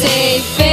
safe.